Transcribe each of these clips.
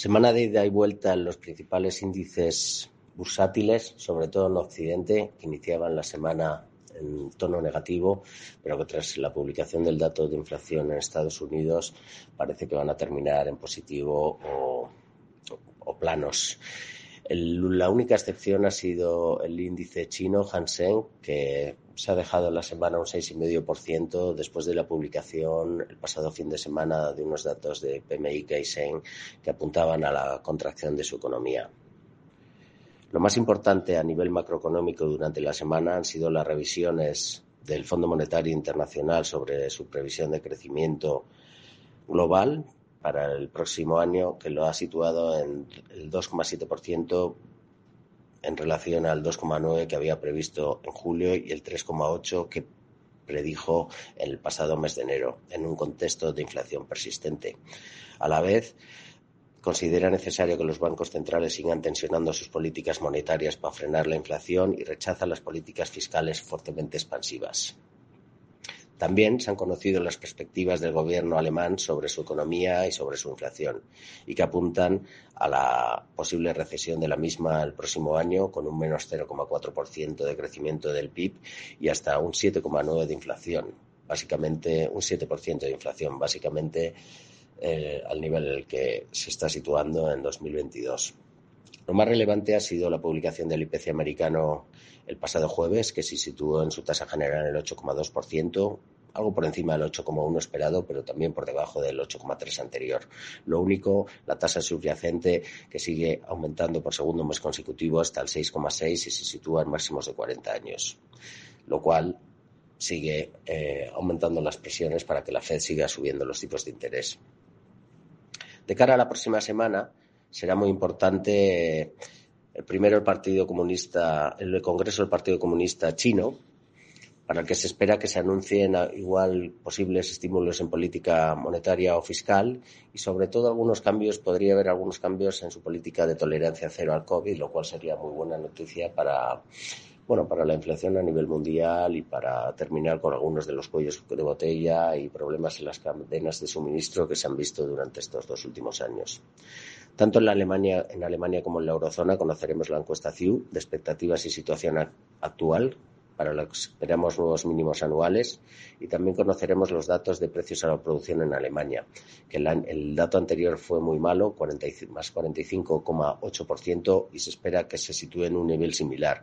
Semana de ida y vuelta en los principales índices bursátiles, sobre todo en Occidente, que iniciaban la semana en tono negativo, pero que tras la publicación del dato de inflación en Estados Unidos parece que van a terminar en positivo o, o planos. La única excepción ha sido el índice chino Hang Seng, que se ha dejado en la semana un 6,5% después de la publicación el pasado fin de semana de unos datos de PMI Caixin que apuntaban a la contracción de su economía. Lo más importante a nivel macroeconómico durante la semana han sido las revisiones del Fondo Monetario Internacional sobre su previsión de crecimiento global para el próximo año, que lo ha situado en el 2,7% en relación al 2,9% que había previsto en julio y el 3,8% que predijo el pasado mes de enero, en un contexto de inflación persistente. A la vez, considera necesario que los bancos centrales sigan tensionando sus políticas monetarias para frenar la inflación y rechaza las políticas fiscales fuertemente expansivas. También se han conocido las perspectivas del gobierno alemán sobre su economía y sobre su inflación, y que apuntan a la posible recesión de la misma el próximo año, con un menos 0,4% de crecimiento del PIB y hasta un 7,9% de inflación. Básicamente, un 7% de inflación, básicamente eh, al nivel en el que se está situando en 2022. Lo más relevante ha sido la publicación del IPC americano el pasado jueves, que se situó en su tasa general en el 8,2%, algo por encima del 8,1 esperado, pero también por debajo del 8,3 anterior. Lo único, la tasa subyacente que sigue aumentando por segundo mes consecutivo hasta el 6,6 y se sitúa en máximos de 40 años, lo cual sigue eh, aumentando las presiones para que la Fed siga subiendo los tipos de interés. De cara a la próxima semana, será muy importante el primero el Partido Comunista, el Congreso del Partido Comunista Chino, para el que se espera que se anuncien igual posibles estímulos en política monetaria o fiscal y sobre todo algunos cambios, podría haber algunos cambios en su política de tolerancia cero al COVID, lo cual sería muy buena noticia para bueno, para la inflación a nivel mundial y para terminar con algunos de los cuellos de botella y problemas en las cadenas de suministro que se han visto durante estos dos últimos años. Tanto en, la Alemania, en Alemania como en la eurozona conoceremos la encuesta CIU de expectativas y situación actual para lo que esperamos nuevos mínimos anuales y también conoceremos los datos de precios a la producción en Alemania, que el, dato anterior fue muy malo, 40, más 45,8% y se espera que se sitúe en un nivel similar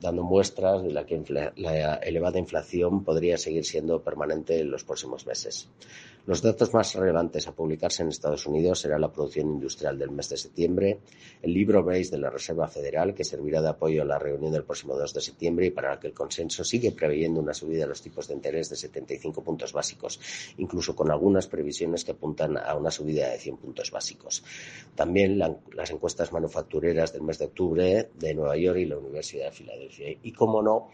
dando muestras de la que la elevada inflación podría seguir siendo permanente en los próximos meses. Los datos más relevantes a publicarse en Estados Unidos será la producción industrial del mes de septiembre, el libro base de la Reserva Federal, que servirá de apoyo a la reunión del próximo 2 de septiembre y para la que el consenso sigue preveyendo una subida de los tipos de interés de 75 puntos básicos, incluso con algunas previsiones que apuntan a una subida de 100 puntos básicos. También la, las encuestas manufactureras del mes de octubre de Nueva York y la Universidad de Filadelfia. Y, como no,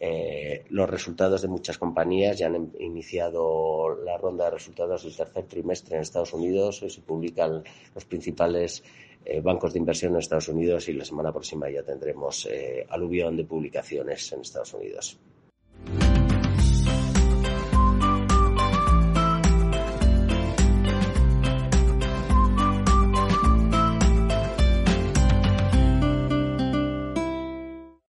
eh, los resultados de muchas compañías ya han iniciado la ronda de resultados del tercer trimestre en Estados Unidos. Hoy se publican los principales eh, bancos de inversión en Estados Unidos y la semana próxima ya tendremos eh, aluvión de publicaciones en Estados Unidos.